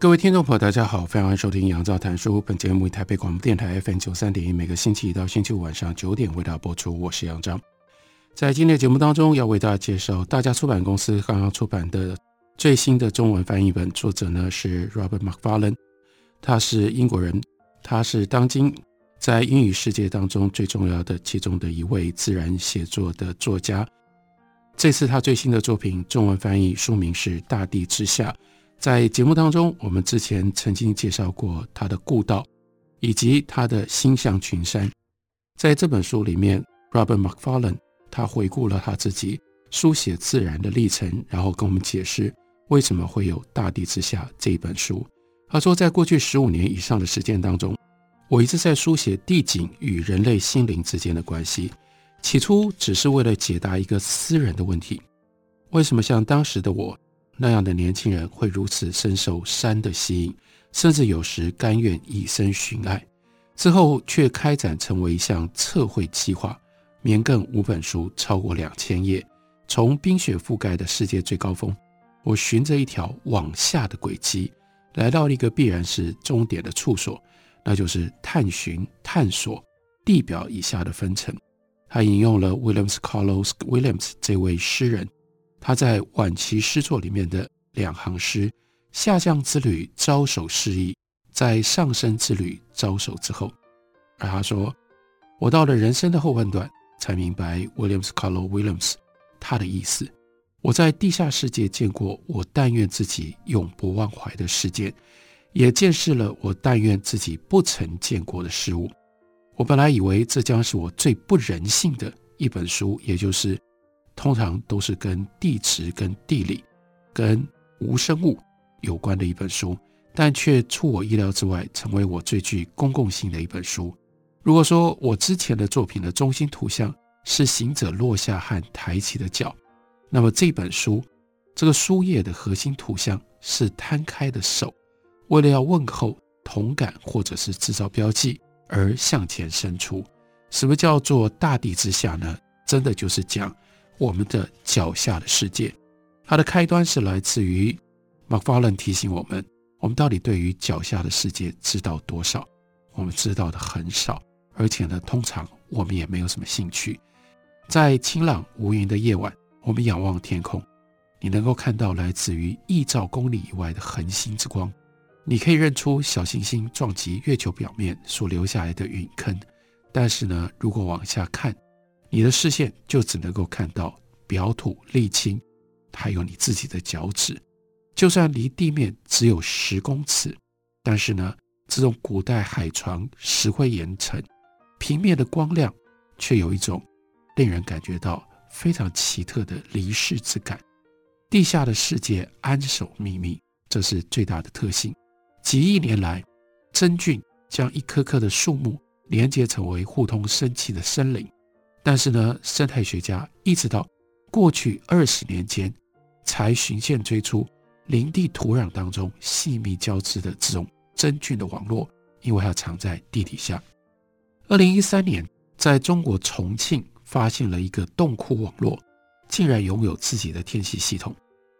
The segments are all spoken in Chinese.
各位听众朋友，大家好，欢迎收听杨照谈书。本节目以台北广播电台 FM 九三点一，每个星期一到星期五晚上九点为大家播出。我是杨照。在今天的节目当中，要为大家介绍大家出版公司刚刚出版的最新的中文翻译本，作者呢是 Robert Macfarlane，他是英国人，他是当今在英语世界当中最重要的其中的一位自然写作的作家。这次他最新的作品中文翻译书名是《大地之下》。在节目当中，我们之前曾经介绍过他的《故道》，以及他的《星象群山》。在这本书里面，Robert Macfarlane 他回顾了他自己书写自然的历程，然后跟我们解释为什么会有《大地之下》这一本书。他说，在过去十五年以上的时间当中，我一直在书写地景与人类心灵之间的关系。起初只是为了解答一个私人的问题：为什么像当时的我？那样的年轻人会如此深受山的吸引，甚至有时甘愿以身寻爱，之后却开展成为一项测绘计划，绵亘五本书，超过两千页。从冰雪覆盖的世界最高峰，我循着一条往下的轨迹，来到了一个必然是终点的处所，那就是探寻、探索地表以下的分层。他引用了 Williams Carlos Williams 这位诗人。他在晚期诗作里面的两行诗：“下降之旅招手示意，在上升之旅招手之后。”而他说：“我到了人生的后半段，才明白 Williams c a r l o Williams 他的意思。我在地下世界见过我但愿自己永不忘怀的世界，也见识了我但愿自己不曾见过的事物。我本来以为这将是我最不人性的一本书，也就是。”通常都是跟地质、跟地理、跟无生物有关的一本书，但却出我意料之外，成为我最具公共性的一本书。如果说我之前的作品的中心图像是行者落下和抬起的脚，那么这本书这个书页的核心图像是摊开的手，为了要问候、同感或者是制造标记而向前伸出。什么叫做大地之下呢？真的就是讲。我们的脚下的世界，它的开端是来自于 Macfarlane 提醒我们：我们到底对于脚下的世界知道多少？我们知道的很少，而且呢，通常我们也没有什么兴趣。在晴朗无云的夜晚，我们仰望天空，你能够看到来自于亿兆公里以外的恒星之光，你可以认出小行星撞击月球表面所留下来的陨坑。但是呢，如果往下看，你的视线就只能够看到表土沥青，还有你自己的脚趾。就算离地面只有十公尺，但是呢，这种古代海床石灰岩层平面的光亮，却有一种令人感觉到非常奇特的离世之感。地下的世界安守秘密，这是最大的特性。几亿年来，真菌将一棵棵的树木连接成为互通生气的森林。但是呢，生态学家一直到过去二十年间，才循线追出林地土壤当中细密交织的这种真菌的网络，因为它藏在地底下。二零一三年，在中国重庆发现了一个洞窟网络，竟然拥有自己的天气系统，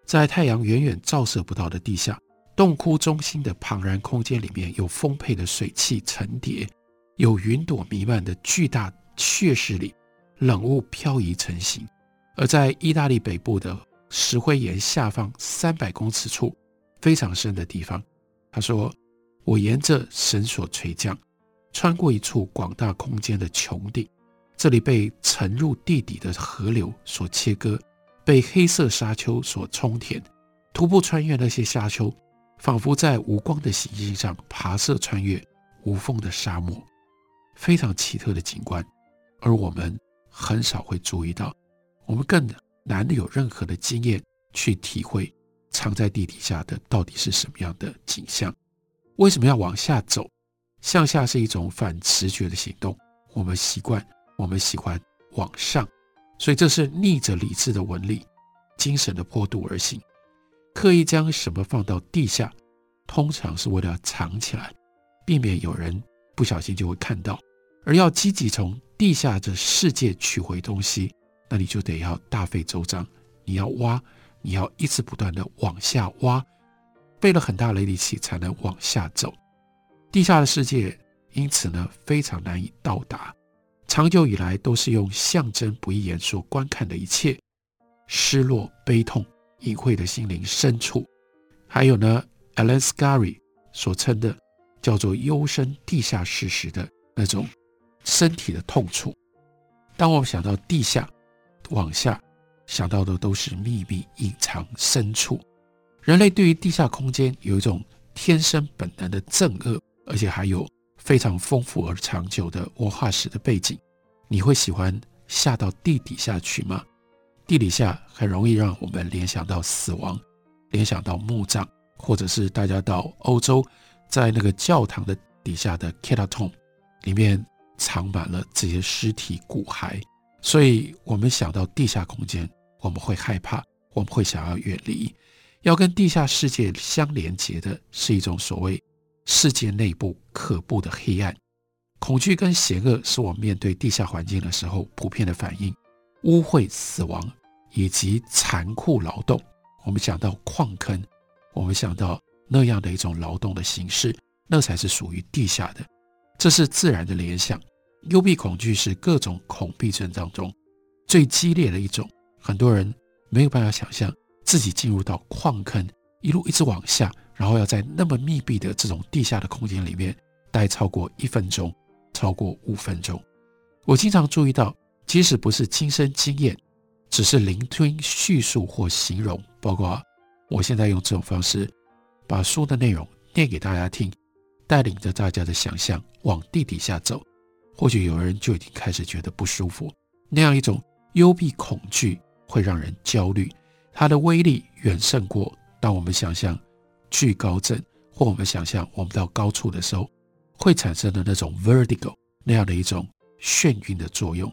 在太阳远远照射不到的地下，洞窟中心的庞然空间里面有丰沛的水汽层叠，有云朵弥漫的巨大穴室里。冷雾飘移成型，而在意大利北部的石灰岩下方三百公尺处，非常深的地方，他说：“我沿着绳索垂降，穿过一处广大空间的穹顶，这里被沉入地底的河流所切割，被黑色沙丘所充填。徒步穿越那些沙丘，仿佛在无光的行星上跋涉穿越无缝的沙漠，非常奇特的景观。而我们。”很少会注意到，我们更难有任何的经验去体会藏在地底下的到底是什么样的景象。为什么要往下走？向下是一种反直觉的行动，我们习惯，我们喜欢往上，所以这是逆着理智的纹理，精神的坡度而行。刻意将什么放到地下，通常是为了藏起来，避免有人不小心就会看到。而要积极从地下这世界取回东西，那你就得要大费周章，你要挖，你要一直不断地往下挖，费了很大的力气才能往下走。地下的世界因此呢，非常难以到达，长久以来都是用象征不易言说观看的一切，失落、悲痛、隐晦的心灵深处，还有呢，Alan Scarry 所称的叫做幽深地下事实的那种身体的痛楚。当我们想到地下，往下想到的都是秘密隐藏深处。人类对于地下空间有一种天生本能的憎恶。而且还有非常丰富而长久的文化史的背景，你会喜欢下到地底下去吗？地底下很容易让我们联想到死亡，联想到墓葬，或者是大家到欧洲，在那个教堂的底下的 Catacomb 里面藏满了这些尸体骨骸，所以我们想到地下空间，我们会害怕，我们会想要远离。要跟地下世界相连接的是一种所谓。世界内部可怖的黑暗、恐惧跟邪恶，是我们面对地下环境的时候普遍的反应。污秽、死亡以及残酷劳动，我们想到矿坑，我们想到那样的一种劳动的形式，那才是属于地下的。这是自然的联想。幽闭恐惧是各种恐惧症当中最激烈的一种。很多人没有办法想象自己进入到矿坑，一路一直往下。然后要在那么密闭的这种地下的空间里面待超过一分钟，超过五分钟。我经常注意到，即使不是亲身经验，只是聆听叙述或形容，包括我现在用这种方式把书的内容念给大家听，带领着大家的想象往地底下走，或许有人就已经开始觉得不舒服。那样一种幽闭恐惧会让人焦虑，它的威力远胜过当我们想象。惧高症，或我们想象我们到高处的时候会产生的那种 vertigo 那样的一种眩晕的作用。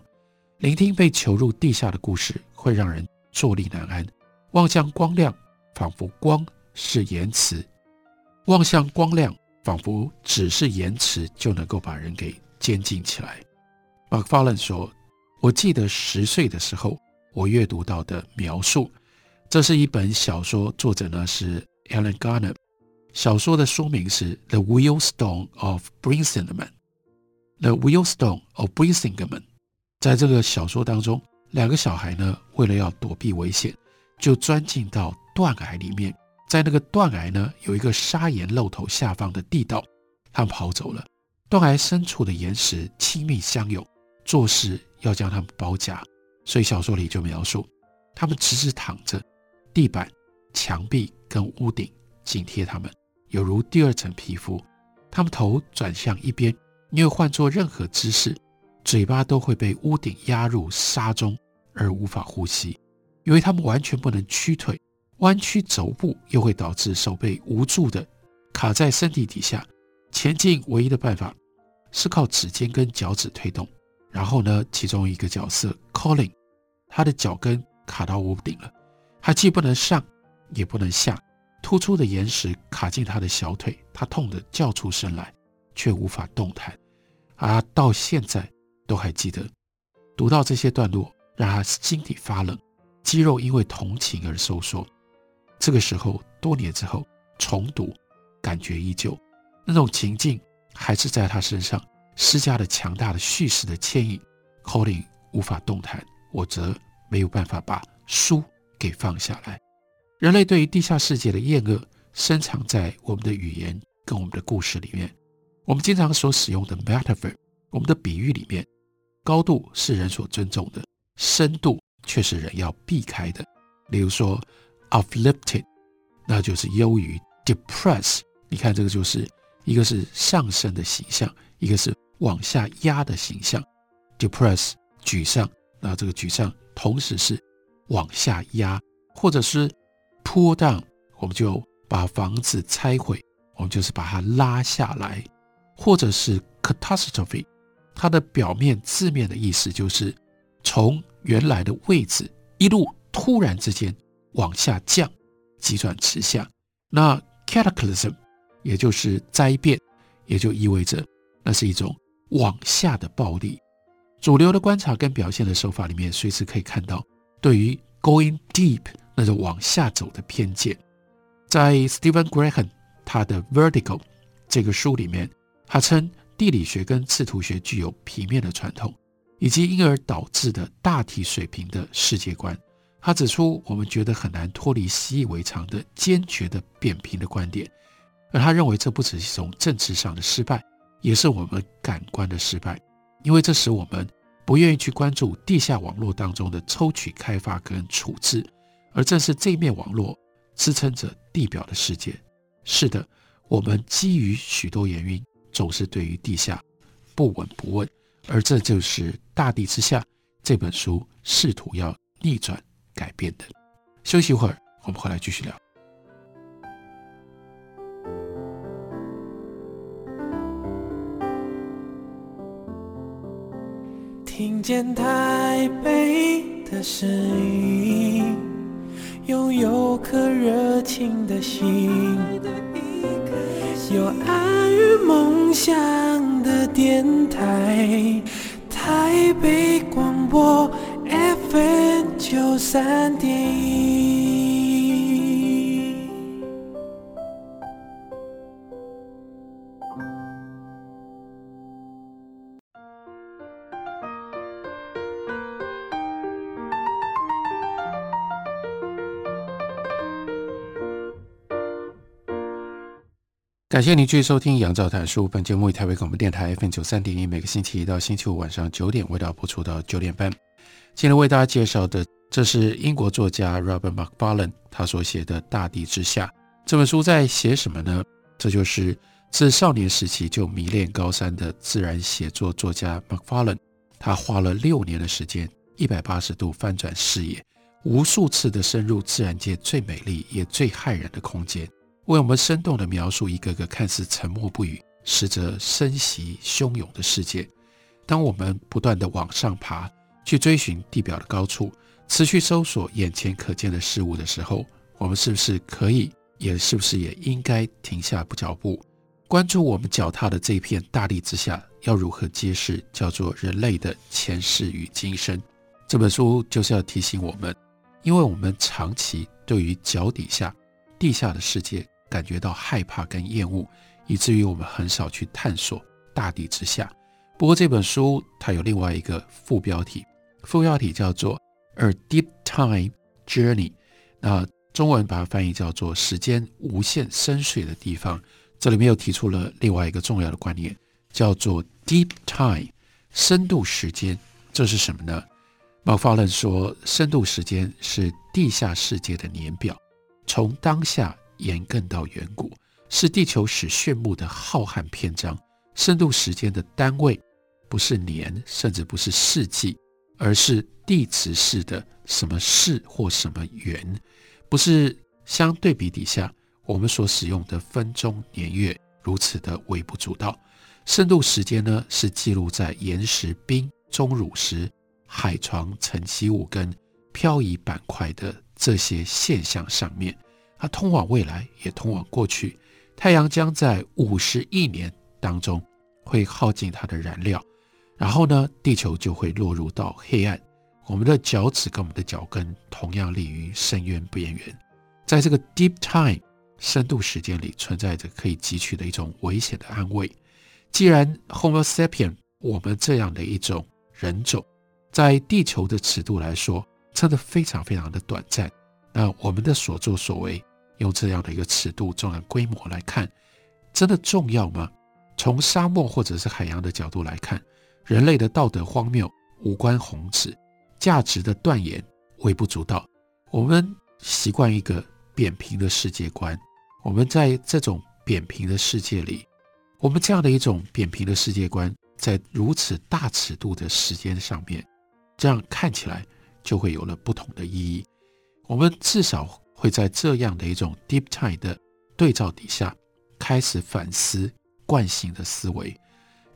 聆听被囚入地下的故事，会让人坐立难安。望向光亮，仿佛光是言辞；望向光亮，仿佛只是言辞就能够把人给监禁起来。Macfarlane 说：“我记得十岁的时候，我阅读到的描述，这是一本小说，作者呢是。” Alan Garner 小说的书名是《The Wheelstone of Brisingamen》。《The Wheelstone of Brisingamen》在这个小说当中，两个小孩呢，为了要躲避危险，就钻进到断崖里面。在那个断崖呢，有一个砂岩漏头下方的地道，他们跑走了。断崖深处的岩石亲密相拥，做事要将他们包夹。所以小说里就描述，他们直直躺着，地板、墙壁。跟屋顶紧贴他们，犹如第二层皮肤。他们头转向一边，因为换做任何姿势，嘴巴都会被屋顶压入沙中而无法呼吸。因为他们完全不能屈腿，弯曲肘部又会导致手背无助地卡在身体底下。前进唯一的办法是靠指尖跟脚趾推动。然后呢，其中一个角色 Colin，他的脚跟卡到屋顶了，他既不能上，也不能下。突出的岩石卡进他的小腿，他痛得叫出声来，却无法动弹。而到现在都还记得，读到这些段落，让他心底发冷，肌肉因为同情而收缩。这个时候，多年之后重读，感觉依旧，那种情境还是在他身上施加了强大的叙事的牵引。Colin 无法动弹，我则没有办法把书给放下来。人类对于地下世界的厌恶，深藏在我们的语言跟我们的故事里面。我们经常所使用的 metaphor，我们的比喻里面，高度是人所尊重的，深度却是人要避开的。例如说，uplifted，那就是优于 depress。你看这个就是一个是上升的形象，一个是往下压的形象。depressed，沮丧，那这个沮丧同时是往下压，或者是。pull down，我们就把房子拆毁，我们就是把它拉下来，或者是 catastrophe，它的表面字面的意思就是从原来的位置一路突然之间往下降，急转直下。那 cataclysm，也就是灾变，也就意味着那是一种往下的暴力。主流的观察跟表现的手法里面，随时可以看到对于 going deep 那种往下走的偏见。在 Stephen Graham 他的 Vertical 这个书里面，他称地理学跟制图学具有平面的传统，以及因而导致的大体水平的世界观。他指出，我们觉得很难脱离习以为常的坚决的扁平的观点，而他认为这不只是一种政治上的失败，也是我们感官的失败，因为这使我们不愿意去关注地下网络当中的抽取、开发跟处置，而正是这面网络支撑着地表的世界。是的，我们基于许多原因，总是对于地下不闻不问，而这就是《大地之下》这本书试图要逆转。改变的。休息一会儿，我们回来继续聊。听见台北的声音，拥有颗热情的心，有爱与梦想的电台，台北广播。九三点一，感谢您继续收听《杨照谈书》。本节目以台北广播电台 FM 九三点一，每个星期一到星期五晚上九点，为大家播出到九点半。今天为大家介绍的，这是英国作家 Robert Macfarlane 他所写的《大地之下》这本书在写什么呢？这就是自少年时期就迷恋高山的自然写作作家 Macfarlane 他花了六年的时间，一百八十度翻转视野，无数次的深入自然界最美丽也最骇人的空间，为我们生动地描述一个个看似沉默不语，实则声息汹涌的世界。当我们不断地往上爬，去追寻地表的高处，持续搜索眼前可见的事物的时候，我们是不是可以，也是不是也应该停下脚步，关注我们脚踏的这片大地之下要如何揭示叫做人类的前世与今生？这本书就是要提醒我们，因为我们长期对于脚底下、地下的世界感觉到害怕跟厌恶，以至于我们很少去探索大地之下。不过这本书它有另外一个副标题。副标题叫做《A Deep Time Journey》，那中文把它翻译叫做“时间无限深邃的地方”。这里面又提出了另外一个重要的观念，叫做 “Deep Time”，深度时间。这是什么呢？Macfarlane 说，深度时间是地下世界的年表，从当下延亘到远古，是地球史炫目的浩瀚篇章。深度时间的单位不是年，甚至不是世纪。而是地质式的什么世或什么元，不是相对比底下我们所使用的分钟年月如此的微不足道。深度时间呢，是记录在岩石冰、钟乳石、海床、沉积物跟漂移板块的这些现象上面。它通往未来，也通往过去。太阳将在五十亿年当中会耗尽它的燃料。然后呢，地球就会落入到黑暗。我们的脚趾跟我们的脚跟同样立于深渊边缘。在这个 deep time 深度时间里，存在着可以汲取的一种危险的安慰。既然 Homo sapien 我们这样的一种人种，在地球的尺度来说，真的非常非常的短暂。那我们的所作所为，用这样的一个尺度、重要规模来看，真的重要吗？从沙漠或者是海洋的角度来看。人类的道德荒谬无关宏旨，价值的断言微不足道。我们习惯一个扁平的世界观，我们在这种扁平的世界里，我们这样的一种扁平的世界观，在如此大尺度的时间上面，这样看起来就会有了不同的意义。我们至少会在这样的一种 deep time 的对照底下，开始反思惯性的思维。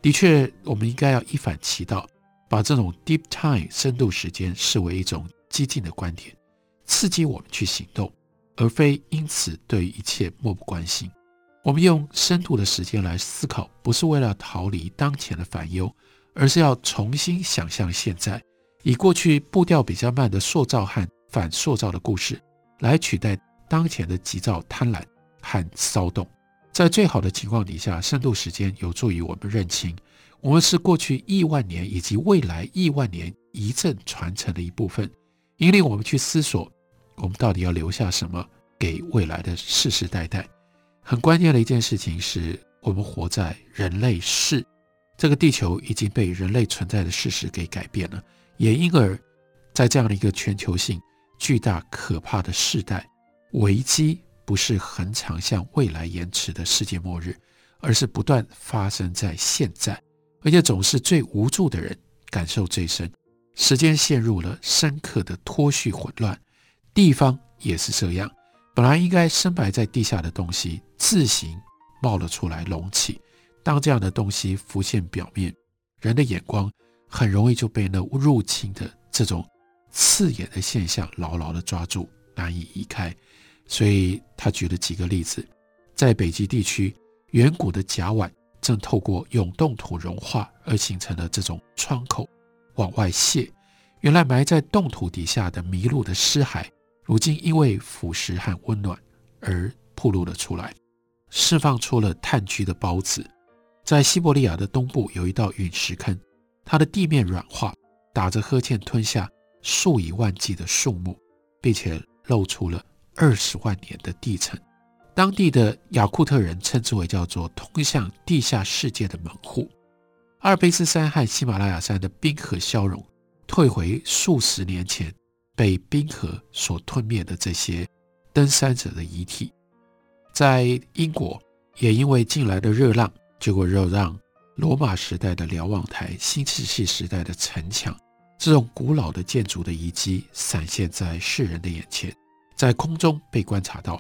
的确，我们应该要一反其道，把这种 deep time 深度时间视为一种激进的观点，刺激我们去行动，而非因此对一切漠不关心。我们用深度的时间来思考，不是为了逃离当前的烦忧，而是要重新想象现在，以过去步调比较慢的塑造和反塑造的故事，来取代当前的急躁、贪婪和骚动。在最好的情况底下，深度时间有助于我们认清，我们是过去亿万年以及未来亿万年遗赠传承的一部分，引领我们去思索，我们到底要留下什么给未来的世世代代。很关键的一件事情是，我们活在人类世，这个地球已经被人类存在的事实给改变了，也因而，在这样的一个全球性巨大可怕的世代，危机不是很长向未来延迟的世界末日，而是不断发生在现在，而且总是最无助的人感受最深。时间陷入了深刻的脱序混乱，地方也是这样。本来应该深埋在地下的东西，自行冒了出来隆起。当这样的东西浮现表面，人的眼光很容易就被那入侵的这种刺眼的现象牢牢地抓住，难以移开。所以他举了几个例子，在北极地区，远古的甲烷正透过永冻土融化而形成了这种窗口往外泄。原来埋在冻土底下的迷路的尸骸。如今因为腐蚀和温暖而暴露了出来，释放出了炭疽的孢子。在西伯利亚的东部有一道陨石坑，它的地面软化，打着呵欠吞下数以万计的树木，并且露出了二十万年的地层。当地的雅库特人称之为叫做通向地下世界的门户。阿尔卑斯山和喜马拉雅山的冰河消融，退回数十年前。被冰河所吞灭的这些登山者的遗体，在英国也因为近来的热浪，结果又让罗马时代的瞭望台、新石器时代的城墙这种古老的建筑的遗迹闪现在世人的眼前，在空中被观察到。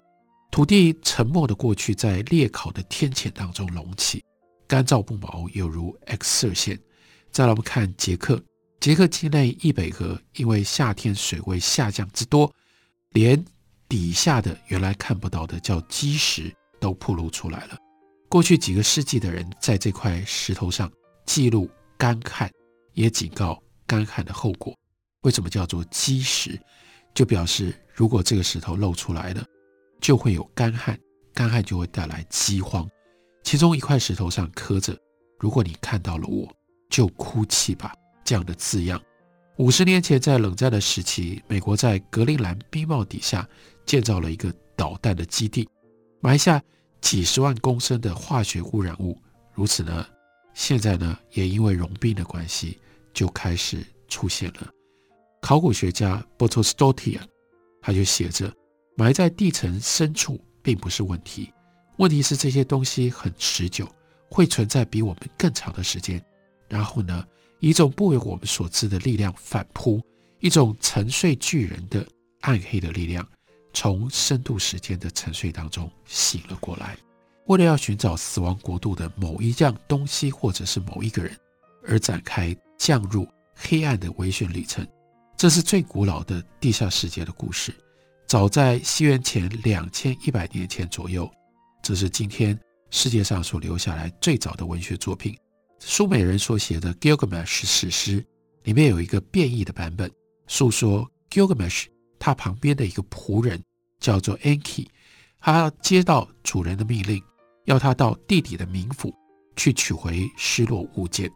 土地沉默的过去，在烈烤的天堑当中隆起，干燥不毛，有如 X 射线。再来我们看捷克。捷克境内易北河因为夏天水位下降之多，连底下的原来看不到的叫基石都暴露出来了。过去几个世纪的人在这块石头上记录干旱，也警告干旱的后果。为什么叫做基石？就表示如果这个石头露出来了，就会有干旱，干旱就会带来饥荒。其中一块石头上刻着：“如果你看到了我，就哭泣吧。”这样的字样。五十年前，在冷战的时期，美国在格陵兰冰帽底下建造了一个导弹的基地，埋下几十万公升的化学污染物。如此呢，现在呢，也因为融冰的关系，就开始出现了。考古学家 Botostotia 他就写着：埋在地层深处并不是问题，问题是这些东西很持久，会存在比我们更长的时间。然后呢，一种不为我们所知的力量反扑，一种沉睡巨人的暗黑的力量，从深度时间的沉睡当中醒了过来，为了要寻找死亡国度的某一样东西，或者是某一个人，而展开降入黑暗的危险旅程。这是最古老的地下世界的故事，早在西元前两千一百年前左右，这是今天世界上所留下来最早的文学作品。苏美人所写的《Gilgamesh》史诗里面有一个变异的版本，诉说 Gilgamesh 他旁边的一个仆人叫做 Enki，他接到主人的命令，要他到地底的冥府去取回失落物件。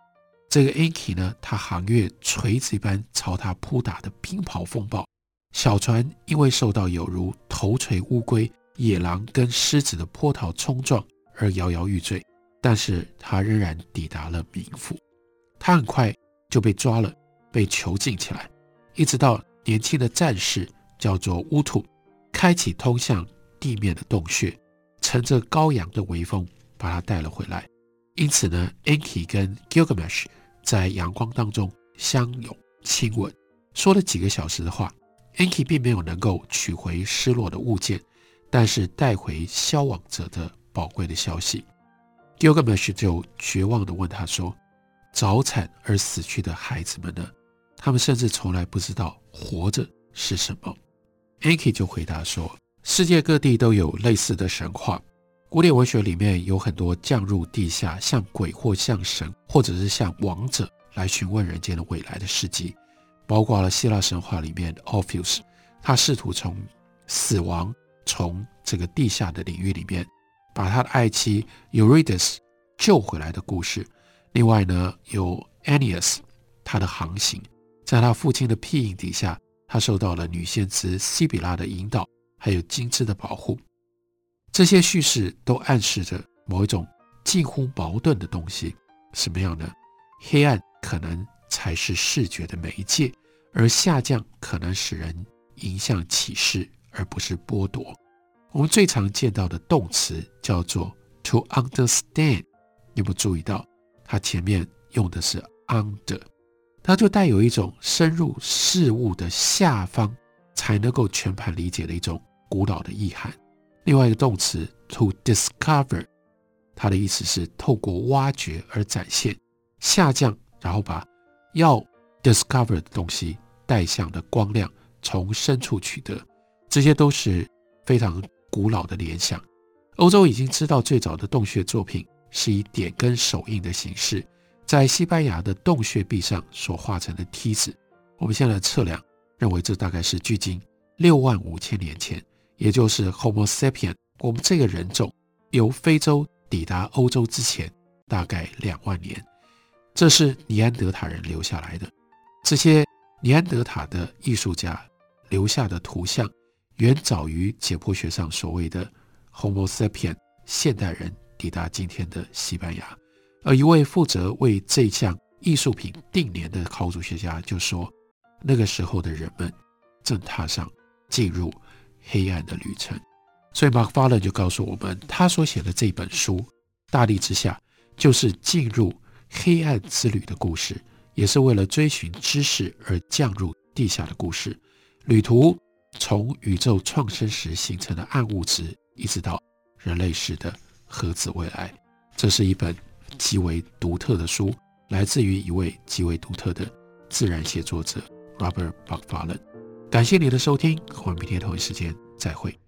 这个 Enki 呢，他横越锤子一般朝他扑打的冰雹风暴，小船因为受到有如头锤乌龟、野狼跟狮子的波涛冲撞而摇摇欲坠。但是他仍然抵达了冥府，他很快就被抓了，被囚禁起来，一直到年轻的战士叫做乌土，开启通向地面的洞穴，乘着羔羊的微风把他带了回来。因此呢，Enki 跟 Gilgamesh 在阳光当中相拥亲吻，说了几个小时的话，Anki 并没有能够取回失落的物件，但是带回消亡者的宝贵的消息。Gilgamesh 就绝望地问他说：“早产而死去的孩子们呢？他们甚至从来不知道活着是什么。” ”Anki 就回答说：“世界各地都有类似的神话，古典文学里面有很多降入地下，像鬼或像神，或者是像王者来询问人间的未来的事迹。”包括了希腊神话里面的，Orpheus，他试图从死亡、从这个地下的领域里面，把他的爱妻 Eurydice 救回来的故事。另外呢，有 Aeneas，他的航行，在他父亲的庇荫底下，他受到了女先知西比拉的引导，还有金枝的保护。这些叙事都暗示着某一种近乎矛盾的东西，什么样呢？黑暗可能。才是视觉的媒介，而下降可能使人迎向启示，而不是剥夺。我们最常见到的动词叫做 to understand，你有没有注意到它前面用的是 under，它就带有一种深入事物的下方才能够全盘理解的一种古老的意涵。另外一个动词 to discover，它的意思是透过挖掘而展现下降，然后把。要 discover 的东西带向的光亮，从深处取得，这些都是非常古老的联想。欧洲已经知道最早的洞穴作品是以点跟手印的形式，在西班牙的洞穴壁上所画成的梯子。我们现在测量，认为这大概是距今六万五千年前，也就是 Homo sapien 我们这个人种由非洲抵达欧洲之前，大概两万年。这是尼安德塔人留下来的，这些尼安德塔的艺术家留下的图像，远早于解剖学上所谓的 Homo sapien 现代人抵达今天的西班牙。而一位负责为这项艺术品定年的考古学家就说，那个时候的人们正踏上进入黑暗的旅程。所以 macfarlane 就告诉我们，他所写的这本书《大地之下》就是进入。黑暗之旅的故事，也是为了追寻知识而降入地下的故事。旅途从宇宙创生时形成的暗物质，一直到人类时的核子未来。这是一本极为独特的书，来自于一位极为独特的自然写作者 Robert Macfarlane。感谢你的收听，我们明天同一时间再会。